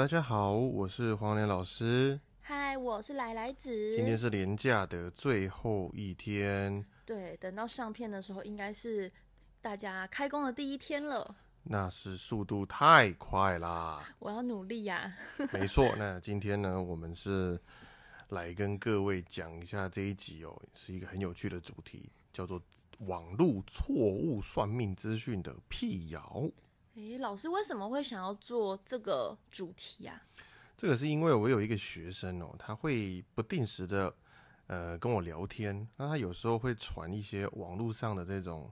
大家好，我是黄连老师。嗨，我是来来子。今天是年假的最后一天，对，等到上片的时候，应该是大家开工的第一天了。那是速度太快啦！我要努力呀。没错，那今天呢，我们是来跟各位讲一下这一集哦，是一个很有趣的主题，叫做网络错误算命资讯的辟谣。诶，老师为什么会想要做这个主题呀？这个是因为我有一个学生哦，他会不定时的呃跟我聊天，那他有时候会传一些网络上的这种，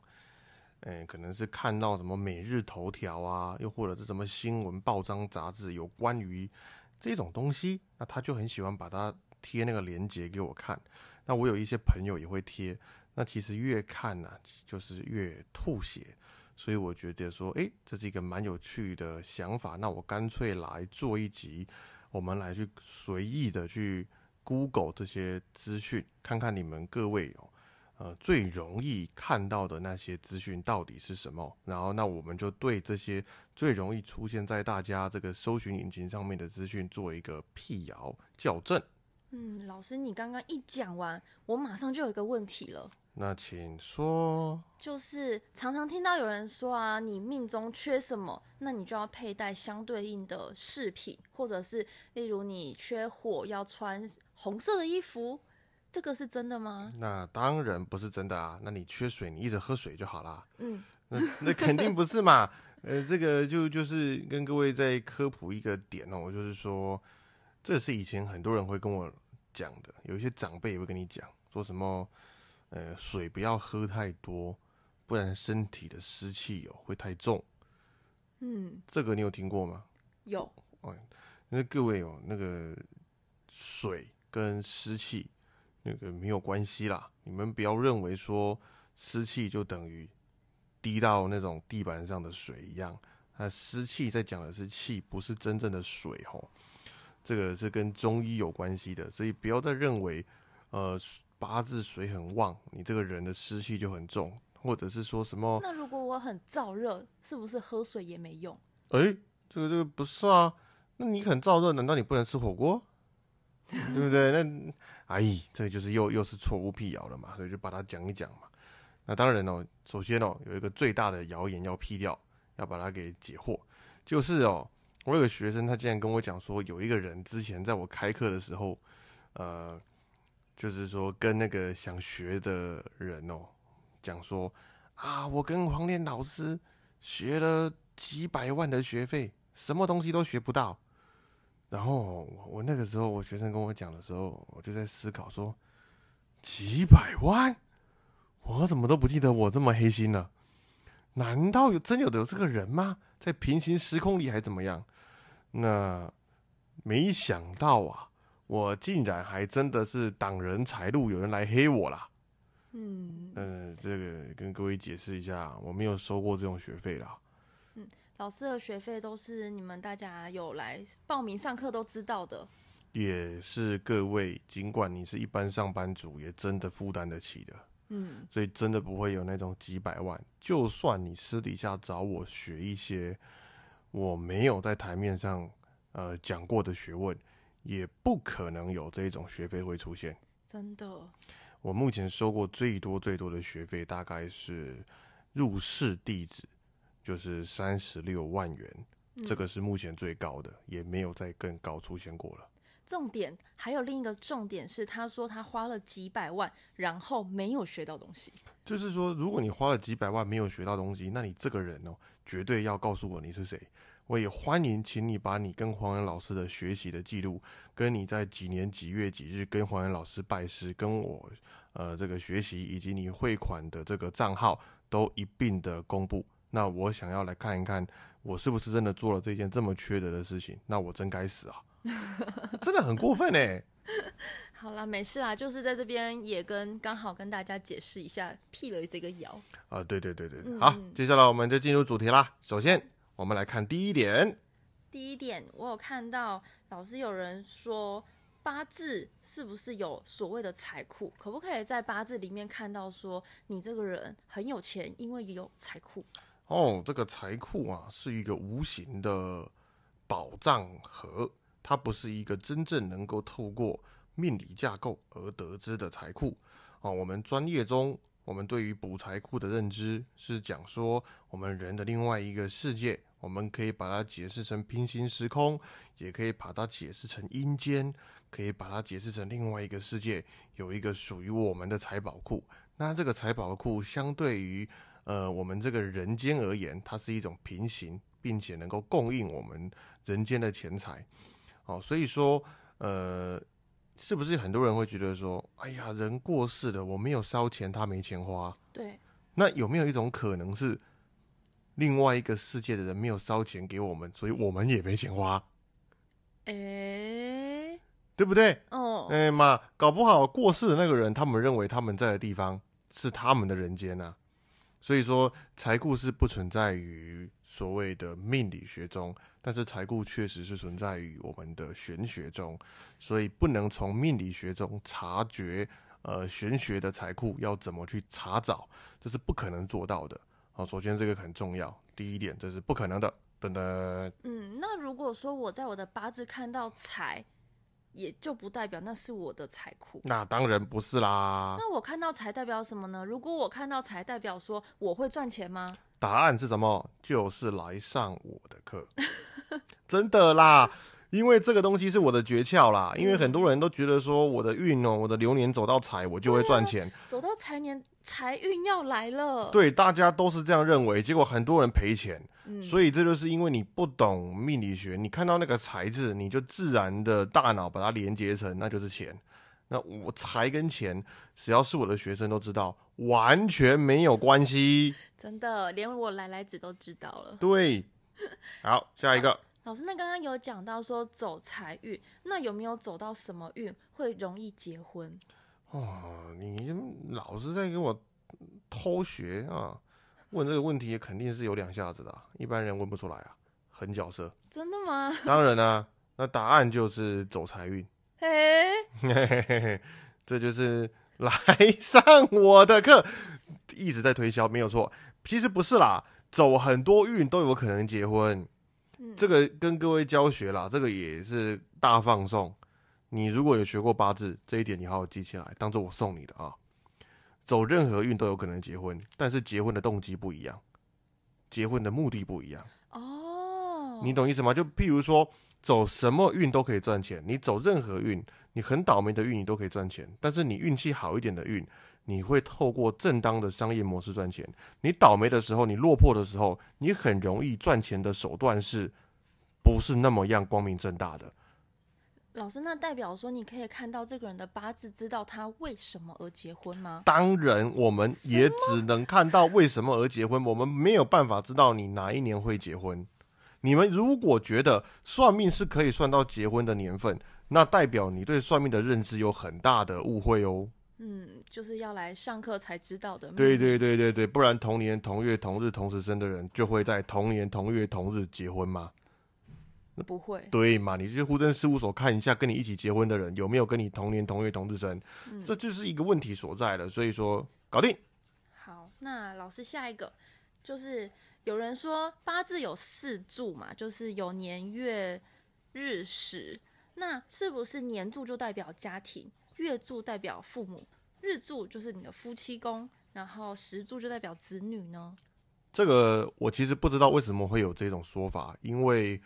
嗯，可能是看到什么每日头条啊，又或者是什么新闻报章杂志有关于这种东西，那他就很喜欢把它贴那个链接给我看。那我有一些朋友也会贴，那其实越看呢，就是越吐血。所以我觉得说，诶，这是一个蛮有趣的想法。那我干脆来做一集，我们来去随意的去 Google 这些资讯，看看你们各位哦，呃，最容易看到的那些资讯到底是什么。然后，那我们就对这些最容易出现在大家这个搜寻引擎上面的资讯做一个辟谣校正。嗯，老师，你刚刚一讲完，我马上就有一个问题了。那请说，就是常常听到有人说啊，你命中缺什么，那你就要佩戴相对应的饰品，或者是例如你缺火，要穿红色的衣服，这个是真的吗？那当然不是真的啊，那你缺水，你一直喝水就好啦。嗯，那那肯定不是嘛。呃，这个就就是跟各位再科普一个点哦，就是说，这是以前很多人会跟我讲的，有一些长辈也会跟你讲，说什么。呃，水不要喝太多，不然身体的湿气哦会太重。嗯，这个你有听过吗？有。哦，那各位哦，那个水跟湿气那个没有关系啦。你们不要认为说湿气就等于滴到那种地板上的水一样。那湿气在讲的是气，不是真正的水吼。这个是跟中医有关系的，所以不要再认为呃。八字水很旺，你这个人的湿气就很重，或者是说什么？那如果我很燥热，是不是喝水也没用？哎，这个这个不是啊，那你很燥热，难道你不能吃火锅？对不对？那哎，这就是又又是错误辟谣了嘛，所以就把它讲一讲嘛。那当然哦，首先哦，有一个最大的谣言要辟掉，要把它给解惑，就是哦，我有个学生，他竟然跟我讲说，有一个人之前在我开课的时候，呃。就是说，跟那个想学的人哦，讲说啊，我跟黄连老师学了几百万的学费，什么东西都学不到。然后我那个时候，我学生跟我讲的时候，我就在思考说，几百万，我怎么都不记得我这么黑心了？难道有真有的有这个人吗？在平行时空里还怎么样？那没想到啊。我竟然还真的是挡人财路，有人来黑我啦。嗯，嗯，这个跟各位解释一下，我没有收过这种学费啦。嗯，老师的学费都是你们大家有来报名上课都知道的。也是各位，尽管你是一般上班族，也真的负担得起的。嗯，所以真的不会有那种几百万。就算你私底下找我学一些我没有在台面上呃讲过的学问。也不可能有这种学费会出现，真的。我目前收过最多最多的学费大概是入室弟子，就是三十六万元，这个是目前最高的，也没有再更高出现过了。重点还有另一个重点是，他说他花了几百万，然后没有学到东西。就是说，如果你花了几百万没有学到东西，那你这个人哦，绝对要告诉我你是谁。我也欢迎，请你把你跟黄岩老师的学习的记录，跟你在几年几月几日跟黄岩老师拜师，跟我呃这个学习，以及你汇款的这个账号都一并的公布。那我想要来看一看，我是不是真的做了这件这么缺德的事情？那我真该死啊！真的很过分哎。好啦，没事啦，就是在这边也跟刚好跟大家解释一下，辟了这个谣啊。对对对对对，好，接下来我们就进入主题啦。首先。我们来看第一点。第一点，我有看到老师有人说八字是不是有所谓的财库？可不可以在八字里面看到说你这个人很有钱，因为有财库？哦，这个财库啊，是一个无形的宝藏盒，它不是一个真正能够透过命理架构而得知的财库。哦，我们专业中，我们对于补财库的认知是讲说，我们人的另外一个世界，我们可以把它解释成平行时空，也可以把它解释成阴间，可以把它解释成另外一个世界，有一个属于我们的财宝库。那这个财宝库相对于呃我们这个人间而言，它是一种平行，并且能够供应我们人间的钱财。哦，所以说呃。是不是很多人会觉得说，哎呀，人过世了，我没有烧钱，他没钱花。对。那有没有一种可能是，另外一个世界的人没有烧钱给我们，所以我们也没钱花？哎，对不对？哦。哎妈，搞不好过世的那个人，他们认为他们在的地方是他们的人间啊。所以说，财库是不存在于所谓的命理学中。但是财库确实是存在于我们的玄学中，所以不能从命理学中察觉，呃，玄学的财库要怎么去查找，这是不可能做到的。好，首先这个很重要，第一点这是不可能的。等等。嗯，那如果说我在我的八字看到财，也就不代表那是我的财库。那当然不是啦。那我看到财代表什么呢？如果我看到财，代表说我会赚钱吗？答案是什么？就是来上我的课。真的啦，因为这个东西是我的诀窍啦。因为很多人都觉得说我的运哦，我的流年走到财，我就会赚钱。走到财年，财运要来了。对，大家都是这样认为，结果很多人赔钱。所以这就是因为你不懂命理学，你看到那个财字，你就自然的大脑把它连接成那就是钱。那我财跟钱，只要是我的学生都知道，完全没有关系。真的，连我来来子都知道了。对。好，下一个老师，那刚刚有讲到说走财运，那有没有走到什么运会容易结婚？哦，你老是在给我偷学啊！问这个问题肯定是有两下子的，一般人问不出来啊，很角色。真的吗？当然啦，那答案就是走财运。嘿，这就是来上我的课，一直在推销，没有错。其实不是啦。走很多运都有可能结婚，这个跟各位教学啦，这个也是大放送。你如果有学过八字，这一点你好好记起来，当做我送你的啊。走任何运都有可能结婚，但是结婚的动机不一样，结婚的目的不一样。哦，你懂意思吗？就譬如说，走什么运都可以赚钱，你走任何运，你很倒霉的运你都可以赚钱，但是你运气好一点的运。你会透过正当的商业模式赚钱。你倒霉的时候，你落魄的时候，你很容易赚钱的手段是不是那么样光明正大的？老师，那代表说你可以看到这个人的八字，知道他为什么而结婚吗？当然，我们也只能看到为什么而结婚，我们没有办法知道你哪一年会结婚。你们如果觉得算命是可以算到结婚的年份，那代表你对算命的认知有很大的误会哦。嗯，就是要来上课才知道的。对对对对对，不然同年同月同日同时生的人，就会在同年同月同日结婚吗？不会。对嘛？你去户政事务所看一下，跟你一起结婚的人有没有跟你同年同月同日生？这就是一个问题所在了。所以说，搞定。好，那老师下一个就是有人说八字有四柱嘛，就是有年月日时，那是不是年柱就代表家庭？月柱代表父母，日柱就是你的夫妻宫，然后时柱就代表子女呢。这个我其实不知道为什么会有这种说法，因为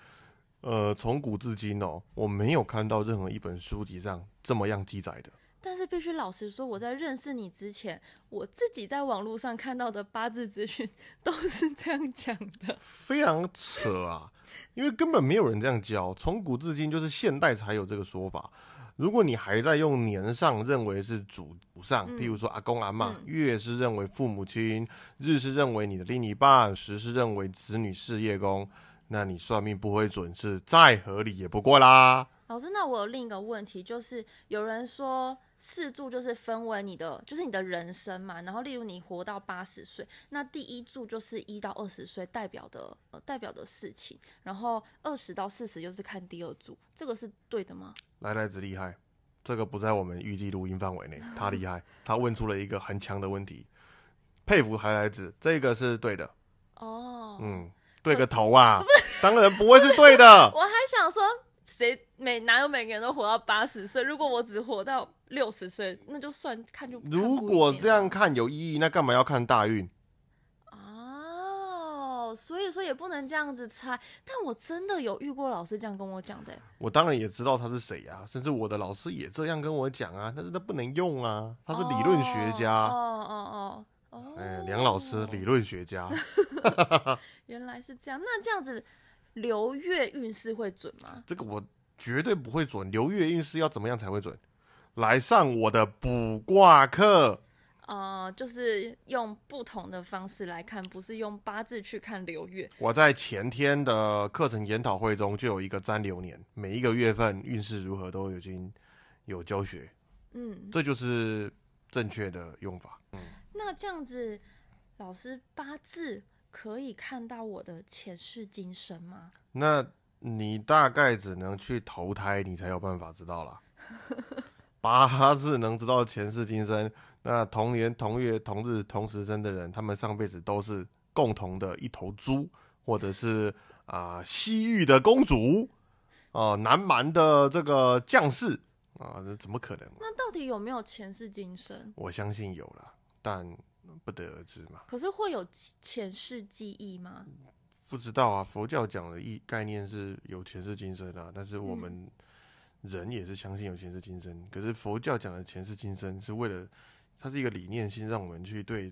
呃，从古至今哦，我没有看到任何一本书籍上这么样记载的。但是必须老实说，我在认识你之前，我自己在网络上看到的八字资讯都是这样讲的，非常扯啊！因为根本没有人这样教，从古至今就是现代才有这个说法。如果你还在用年上认为是祖上，譬如说阿公阿妈，月是认为父母亲，日是认为你的另一半，时是认为子女事业宫，那你算命不会准是再合理也不过啦。老师，那我有另一个问题，就是有人说四柱就是分为你的，就是你的人生嘛。然后例如你活到八十岁，那第一柱就是一到二十岁代表的呃代表的事情，然后二十到四十就是看第二柱，这个是对的吗？来来子厉害，这个不在我们预计录音范围内，他厉害，他问出了一个很强的问题，佩服海来子，这个是对的。哦，嗯，对个头啊！当然不会是对的。我还想说，谁每哪有每个人都活到八十岁？如果我只活到六十岁，那就算看就看如果这样看有意义，那干嘛要看大运？哦，所以说也不能这样子猜。但我真的有遇过老师这样跟我讲的欸，我当然也知道他是谁啊，甚至我的老师也这样跟我讲啊，但是他不能用啊，他是理论学家。哦哦哦哦，哎，梁老师，理论学家，原来是这样。那这样子流月运势会准吗？这个我绝对不会准。流月运势要怎么样才会准？来上我的卜卦课。呃，就是用不同的方式来看，不是用八字去看流月。我在前天的课程研讨会中就有一个占流年，每一个月份运势如何都已经有教学，嗯，这就是正确的用法。那这样子，老师八字可以看到我的前世今生吗？那你大概只能去投胎，你才有办法知道啦。八字能知道前世今生，那同年同月同日同时生的人，他们上辈子都是共同的一头猪，或者是啊、西域的公主，哦、南蛮的这个将士啊，这怎么可能？那到底有没有前世今生？我相信有啦，但不得而知嘛。可是会有前世记忆吗？不知道啊，佛教讲的意概念是有前世今生啊，但是我们人也是相信有前世今生。可是佛教讲的前世今生是为了，它是一个理念性，让我们去对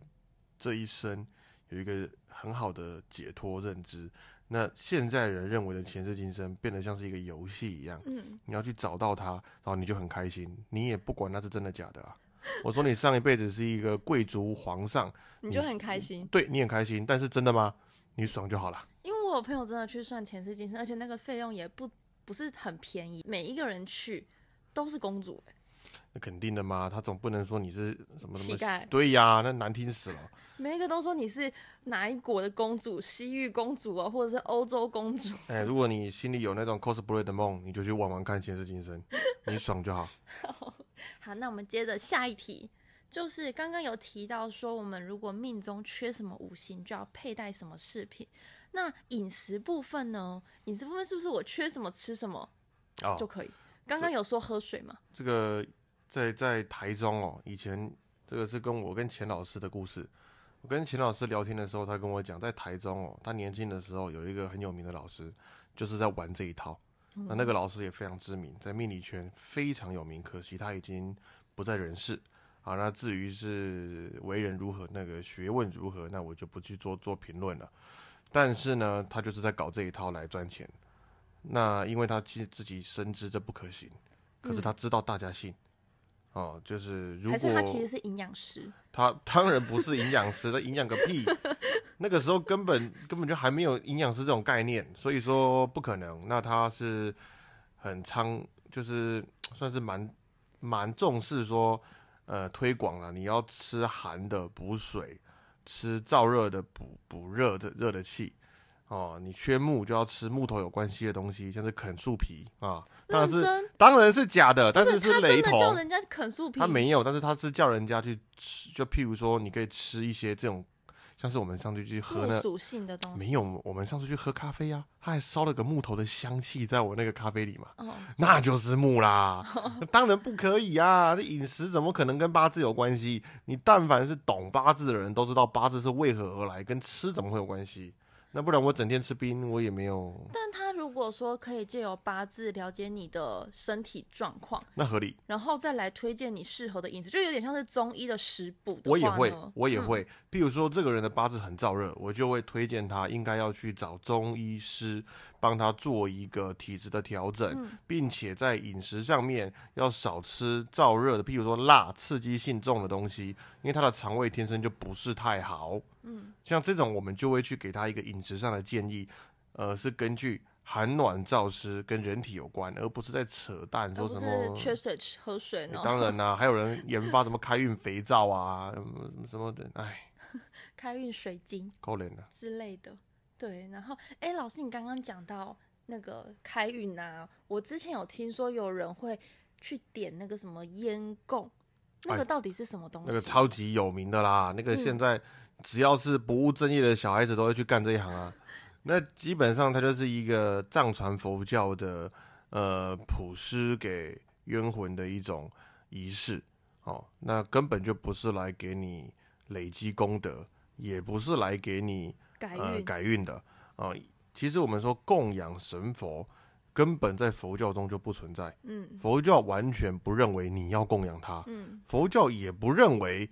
这一生有一个很好的解脱认知。那现在人认为的前世今生，变得像是一个游戏一样，嗯，你要去找到它，然后你就很开心，你也不管那是真的假的啊。我说你上一辈子是一个贵族皇上，你就很开心。对你很开心，但是真的吗？你爽就好了。因为我有朋友真的去算前世今生，而且那个费用也不不是很便宜，每一个人去都是公主、欸，那肯定的嘛，他总不能说你是什么乞丐对呀，那难听死了。每一个都说你是哪一国的公主，西域公主啊，或者是欧洲公主。哎，如果你心里有那种 cosplay 的梦，你就去玩玩看前世今生，你爽就好。好，那我们接着下一题，就是刚刚有提到说，我们如果命中缺什么五行，就要佩戴什么饰品。那饮食部分呢？饮食部分是不是我缺什么吃什么哦就，可以？刚刚有说喝水吗？这个在在台中哦，以前这个是跟我跟钱老师的故事。我跟钱老师聊天的时候，他跟我讲，在台中哦，他年轻的时候有一个很有名的老师，就是在玩这一套。那那个老师也非常知名，在命理圈非常有名，可惜他已经不在人世。啊，那至于是为人如何，那个学问如何，那我就不去做做评论了。但是呢，他就是在搞这一套来赚钱。那因为他其实自己深知这不可行，可是他知道大家信。哦，就是如果还是他其实是营养师？他当然不是营养师，他营养个屁！那个时候根本根本就还没有营养师这种概念，所以说不可能。那他是很仓，就是算是蛮蛮重视说，呃，推广了。你要吃寒的补水，吃燥热的补补热的热的气。哦，你缺木就要吃木头有关系的东西，像是啃树皮啊，当然是？当然是假的，但是是雷同。真的叫人家啃树皮？他没有，但是他是叫人家去吃，就譬如说，你可以吃一些这种，像是我们上次去喝那属性的东西。没有，我们上次去喝咖啡啊，他还烧了个木头的香气在我那个咖啡里嘛，哦，那就是木啦，当然不可以啊！这饮食怎么可能跟八字有关系？你但凡是懂八字的人都知道八字是为何而来，跟吃怎么会有关系？那不然我整天吃冰，我也没有，但他如果说可以借由八字了解你的身体状况，那合理。然后再来推荐你适合的饮食，就有点像是中医的食补的我也会我也会。譬如说，这个人的八字很燥热，我就会推荐他应该要去找中医师帮他做一个体质的调整，嗯并且在饮食上面要少吃燥热的，譬如说辣、刺激性重的东西，因为他的肠胃天生就不是太好。嗯，像这种，我们就会去给他一个饮食上的建议，呃，是根据寒暖燥湿跟人体有关，而不是在扯淡说什么。缺水喝水呢？当然啦、还有人研发什么开运肥皂啊，什么什么的，哎。开运水晶可怜的，之类的。对，然后哎，老师，你刚刚讲到那个开运啊，我之前有听说有人会去点那个什么烟供，那个哎到底是什么东西？那个超级有名的啦。那个嗯现在只要是不务正业的小孩子都会去干这一行啊。那基本上它就是一个藏传佛教的呃普施给冤魂的一种仪式哦，那根本就不是来给你累积功德，也不是来给你改呃，改运的哦。其实我们说供养神佛，根本在佛教中就不存在，嗯。佛教完全不认为你要供养他，嗯。佛教也不认为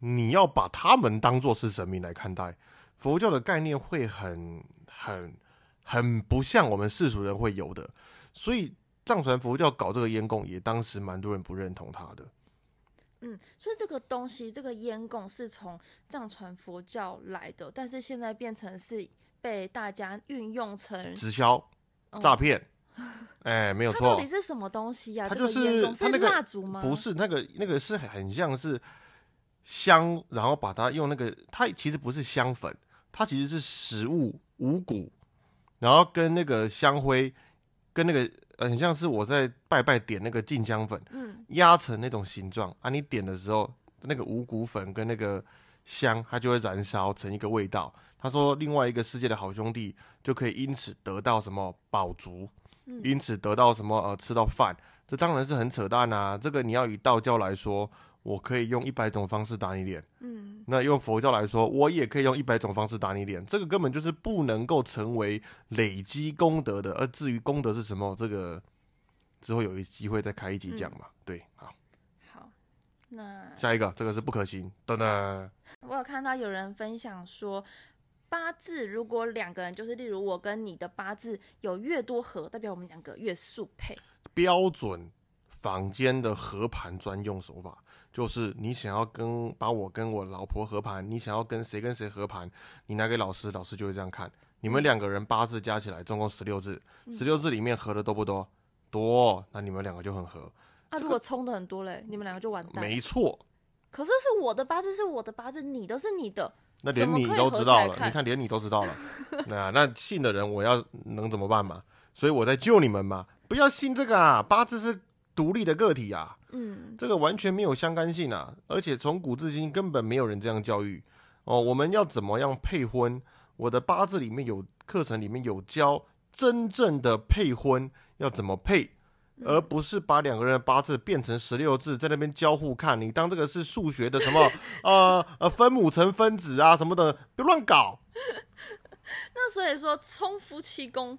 你要把他们当做是神明来看待。佛教的概念会很很很不像我们世俗人会有的，所以藏传佛教搞这个烟供，也当时蛮多人不认同他的。嗯，所以这个东西，这个烟供是从藏传佛教来的，但是现在变成是被大家运用成直销、嗯诈骗，哎、没有错它到底，是什么东西呀、这个它就是它那个蜡烛吗？不，是那个那个是很像是香，然后把它用那个，它其实不是香粉，它其实是食物五谷，然后跟那个香灰，跟那个呃很像是我在拜拜点那个进香粉，嗯压成那种形状啊，你点的时候，那个五谷粉跟那个香，它就会燃烧成一个味道。他说，另外一个世界的好兄弟就可以因此得到什么饱足，嗯因此得到什么呃吃到饭，这当然是很扯淡啊。这个你要以道教来说，我可以用一百种方式打你脸，嗯那用佛教来说，我也可以用一百种方式打你脸，这个根本就是不能够成为累积功德的。而至于功德是什么，这个之后有一机会再开一集讲嘛。对，好。好，那下一个，这个是不可行。等等，我有看到有人分享说，八字如果两个人，就是例如我跟你的八字有越多合，代表我们两个越速配。标准坊间的和盘专用手法，就是你想要跟把我跟我老婆和盘，你想要跟谁跟谁和盘，你拿给老师，老师就会这样看。你们两个人八字加起来总共十六字，十六字里面合的多不多？多，那你们两个就很合。啊，如果冲的很多嘞，你们两个就完蛋。没错，可是是我的八字是我的八字，你的是你的，那连你都知道了，你看连你都知道了，那那信的人我要能怎么办嘛？所以我在救你们嘛，不要信这个啊，八字是独立的个体啊，嗯这个完全没有相干性啊，而且从古至今根本没有人这样教育哦。我们要怎么样配婚？我的八字里面有课程里面有教真正的配婚要怎么配，而不是把两个人的八字变成十六字在那边交互看。你当这个是数学的什么 呃呃分母乘分子啊什么的，别乱搞。那所以说冲夫妻宫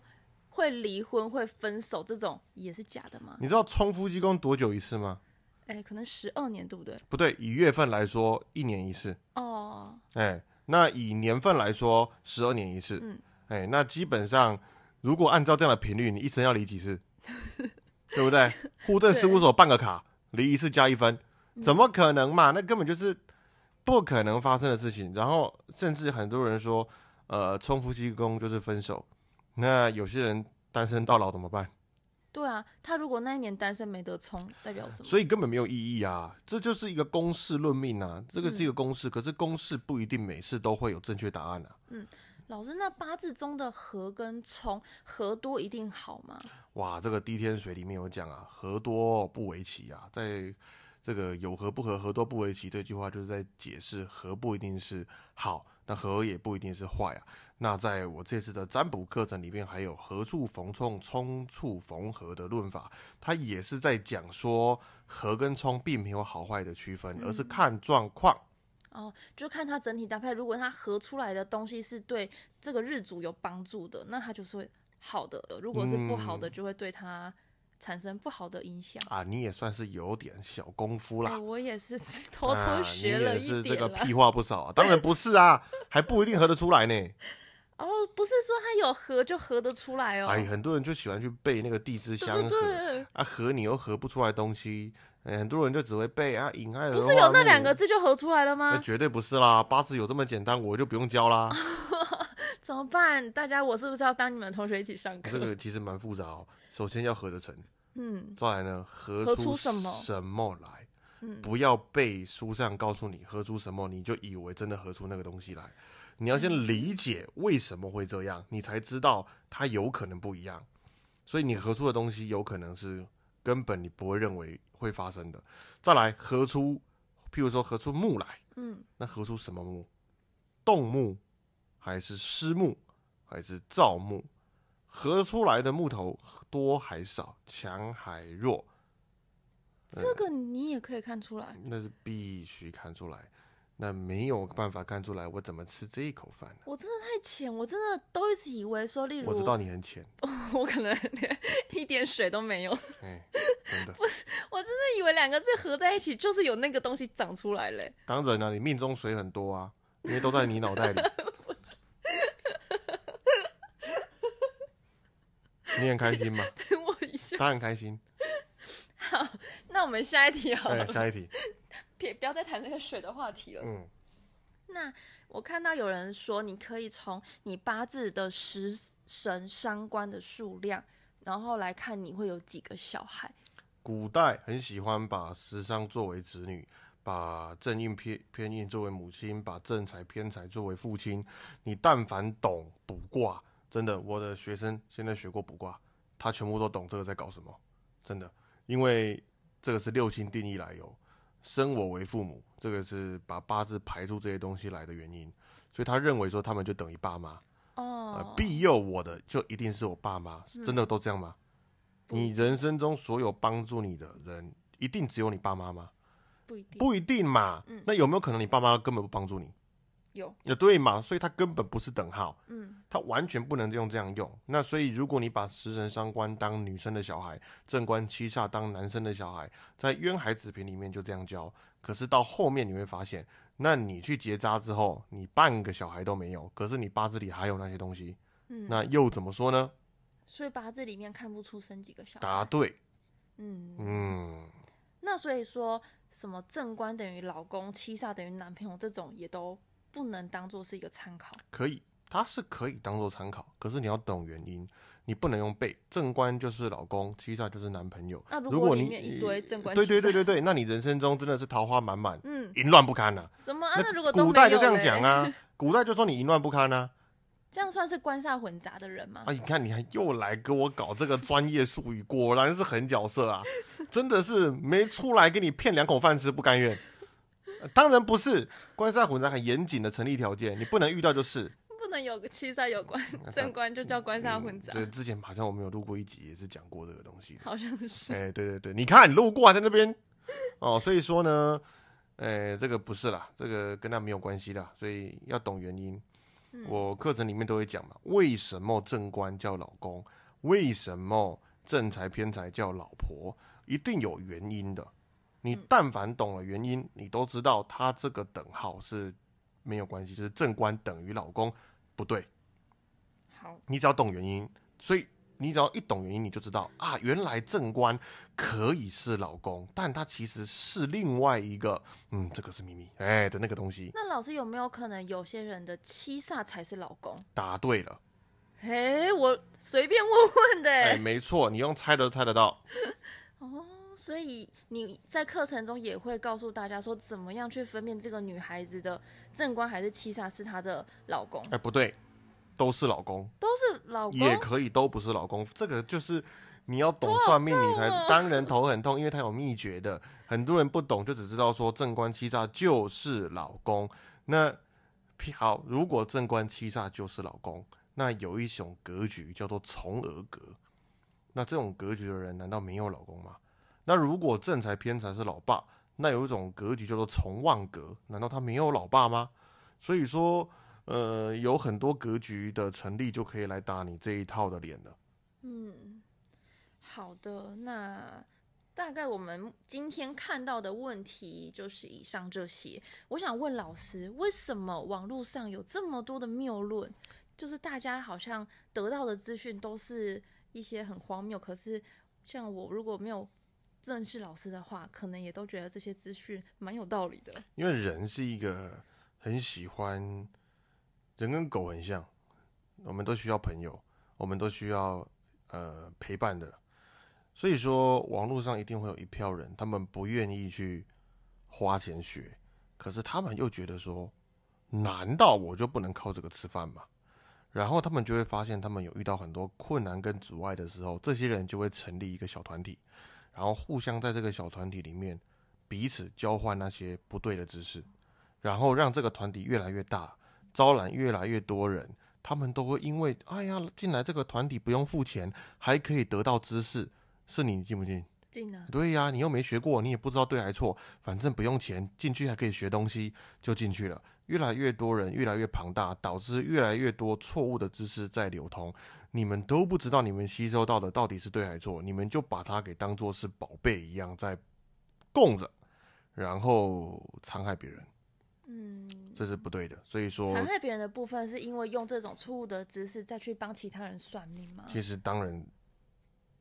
会离婚会分手这种也是假的吗？你知道冲夫妻宫多久一次吗？哎、可能十二年对不对？不对，以月份来说，一年一次。哦，哎，那以年份来说，十二年一次。嗯哎，那基本上，如果按照这样的频率，你一生要离几次？对不对？户政事务所办个卡，离一次加一分，怎么可能嘛？那根本就是不可能发生的事情。然后，甚至很多人说，呃，冲夫妻宫就是分手。那有些人单身到老怎么办？对啊，他如果那一年单身没得冲，代表什么？所以根本没有意义啊！这就是一个公式论命啊，这个是一个公式，可是公式不一定每次都会有正确答案啊。嗯老师，那八字中的合跟冲，合多一定好吗？哇，这个滴天水里面有讲啊，合多不为奇啊，在这个有合不合，合多不为奇这句话就是在解释合不一定是好，那合也不一定是坏啊。那在我这次的占卜课程里面，还有何处逢冲，冲处逢合的论法，它也是在讲说合跟冲并没有好坏的区分，而是看状况。哦，就看它整体搭配，如果它合出来的东西是对这个日主有帮助的，那它就是会好的；如果是不好的，嗯就会对他产生不好的影响。啊，你也算是有点小功夫哎、啦。我也是 偷偷啊学了你也是这。个屁话不少啊，当然不是啊，还不一定合得出来呢。哦，不是说它有合就合得出来哦。哎，很多人就喜欢去背那个地支对相合对对，啊，合你又合不出来东西，哎很多人就只会背啊，引爱不是有那两个，字就合出来了吗？那绝对不是啦，八字有这么简单，我就不用教啦。怎么办？大家，我是不是要当你们同学一起上课？这个其实蛮复杂哦，首先要合得成，嗯再来呢，合合出出什么什么来。嗯，不要被书上告诉你合出什么，你就以为真的合出那个东西来。你要先理解为什么会这样，你才知道它有可能不一样。所以你合出的东西有可能是根本你不会认为会发生的。再来合出，譬如说合出木来，嗯那合出什么木？动木还是湿木还是造木？合出来的木头多还少，强还弱？这个你也可以看出来。那是必须看出来。那没有办法看出来，我怎么吃这一口饭呢？我真的太浅，我真的都一直以为说，例如我知道你很浅，我可能连一点水都没有。哎，真的。我真的以为两个字合在一起就是有那个东西长出来嘞。当然了，你命中水很多啊，因为都在你脑袋里。你很开心吗？等我一下。他很开心。好，那我们下一题好了。下一题。别不要再谈这个水的话题了。嗯。那我看到有人说，你可以从你八字的食神伤官的数量，然后来看你会有几个小孩。古代很喜欢把食伤作为子女，把正印偏偏印作为母亲，把正财偏财作为父亲。你但凡懂卜卦。真的，我的学生现在学过卜卦，他全部都懂这个在搞什么。真的，因为这个是六亲定义来由，生我为父母，这个是把八字排出这些东西来的原因，所以他认为说他们就等于爸妈。哦，庇佑我的就一定是我爸妈，真的都这样吗？你人生中所有帮助你的人，一定只有你爸妈吗？不一定，不一定嘛。那有没有可能你爸妈根本不帮助你？有，也对嘛，所以它根本不是等号，嗯，它完全不能用这样用。那所以如果你把食神伤官当女生的小孩，正官七煞当男生的小孩，在渊海子平里面就这样教。可是到后面你会发现，那你去结扎之后，你半个小孩都没有，可是你八字里还有那些东西，嗯，那又怎么说呢？所以八字里面看不出生几个小孩。答对，嗯嗯，那所以说什么正官等于老公，七煞等于男朋友，这种也都。不能当做是一个参考，可以，它是可以当做参考，可是你要懂原因，你不能用背。正官就是老公，七煞就是男朋友。那如果里面一堆正官，对对对对对，那你人生中真的是桃花满满，嗯，淫乱不堪呐。什么啊？那如果古代就这样讲啊，古代就说你淫乱不堪啊，这样算是官煞混杂的人吗？啊，你看你还又来给我搞这个专业术语，果然是狠角色啊，真的是没出来给你骗两口饭吃不甘愿。当然不是，官煞混杂很严谨的成立条件，你不能遇到就是，不能有个七煞有关 正官就叫官煞混杂。对，之前好像我们有录过一集，也是讲过这个东西。好像是。哎，对对对，你看你录过在那边，哦，所以说呢，哎，这个不是啦，这个跟他没有关系的，所以要懂原因。我课程里面都会讲嘛，为什么正官叫老公，为什么正财偏财叫老婆，一定有原因的。你但凡懂了原因，你都知道他这个等号是没有关系，就是正官等于老公，不对。好，你只要懂原因，所以你只要一懂原因，你就知道啊，原来正官可以是老公，但他其实是另外一个，嗯，这个是秘密，哎的那个东西。那老师有没有可能有些人的七煞才是老公？答对了。嘿，我随便问问的。哎，没错，你用猜都猜得到。哦。所以你在课程中也会告诉大家说，怎么样去分辨这个女孩子的正官还是七煞是她的老公？哎，不对，都是老公，都是老公，也可以都不是老公。这个就是你要懂算命，你才当然头很痛，因为他有秘诀的。很多人不懂，就只知道说正官七煞就是老公。那好，如果正官七煞就是老公，那有一种格局叫做重额格。那这种格局的人，难道没有老公吗？那如果正财偏财是老爸，那有一种格局叫做从旺格，难道他没有老爸吗？所以说，呃，有很多格局的成立就可以来打你这一套的脸了。嗯，好的，那大概我们今天看到的问题就是以上这些。我想问老师，为什么网络上有这么多的谬论？就是大家好像得到的资讯都是一些很荒谬，可是像我如果没有。正式老师的话，可能也都觉得这些资讯蛮有道理的。因为人是一个很喜欢，人跟狗很像，我们都需要朋友，我们都需要呃陪伴的。所以说，网络上一定会有一票人，他们不愿意去花钱学，可是他们又觉得说，难道我就不能靠这个吃饭吗？然后他们就会发现，他们有遇到很多困难跟阻碍的时候，这些人就会成立一个小团体。然后互相在这个小团体里面彼此交换那些不对的知识，然后让这个团体越来越大，招揽越来越多人，他们都会因为哎呀进来这个团体不用付钱，还可以得到知识，是你信不信？对呀，你又没学过，你也不知道对还错，反正不用钱，进去还可以学东西，就进去了。越来越多人，越来越庞大，导致越来越多错误的知识在流通。你们都不知道你们吸收到的到底是对还错，你们就把它给当做是宝贝一样在供着，然后残害别人，嗯，这是不对的。所以说，残害别人的部分是因为用这种错误的知识再去帮其他人算命吗？其实当然。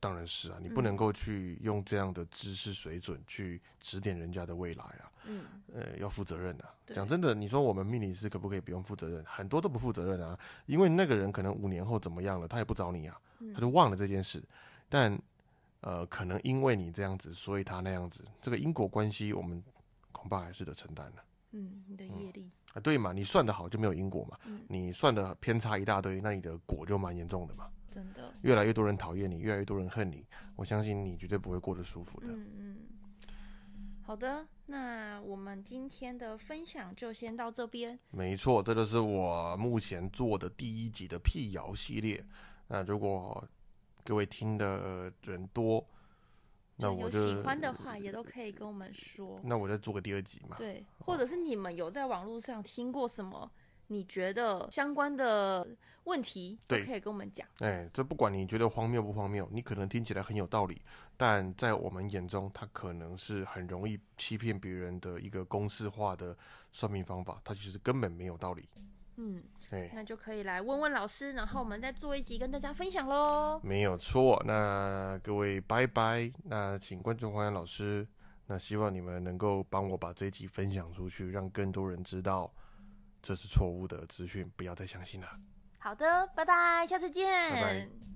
当然是啊，你不能够去用这样的知识水准去指点人家的未来啊。嗯，呃，要负责任的。讲真的，你说我们命理师可不可以不用负责任？很多都不负责任啊，因为那个人可能五年后怎么样了，他也不找你啊，嗯他就忘了这件事。但呃，可能因为你这样子，所以他那样子，这个因果关系我们恐怕还是得承担的嗯，你的业力，啊。对嘛，你算得好就没有因果嘛，嗯你算的偏差一大堆，那你的果就蛮严重的嘛。真的，越来越多人讨厌你，越来越多人恨你，我相信你绝对不会过得舒服的。嗯嗯。好的，那我们今天的分享就先到这边。没错，这就是我目前做的第一集的辟谣系列。那如果各位听的人多，那我就有喜欢的话，也都可以跟我们说。那我再做个第二集嘛。对，或者是你们有在网络上听过什么你觉得相关的问题，都对可以跟我们讲。哎，这不管你觉得荒谬不荒谬，你可能听起来很有道理，但在我们眼中，它可能是很容易欺骗别人的一个公式化的算命方法，它其实根本没有道理。嗯，哎，那就可以来问问老师，然后我们再做一集跟大家分享喽。没有错。那各位拜拜。那请关注黄洋老师。那希望你们能够帮我把这一集分享出去，让更多人知道这是错误的资讯，不要再相信了。好的，拜拜，下次见。拜拜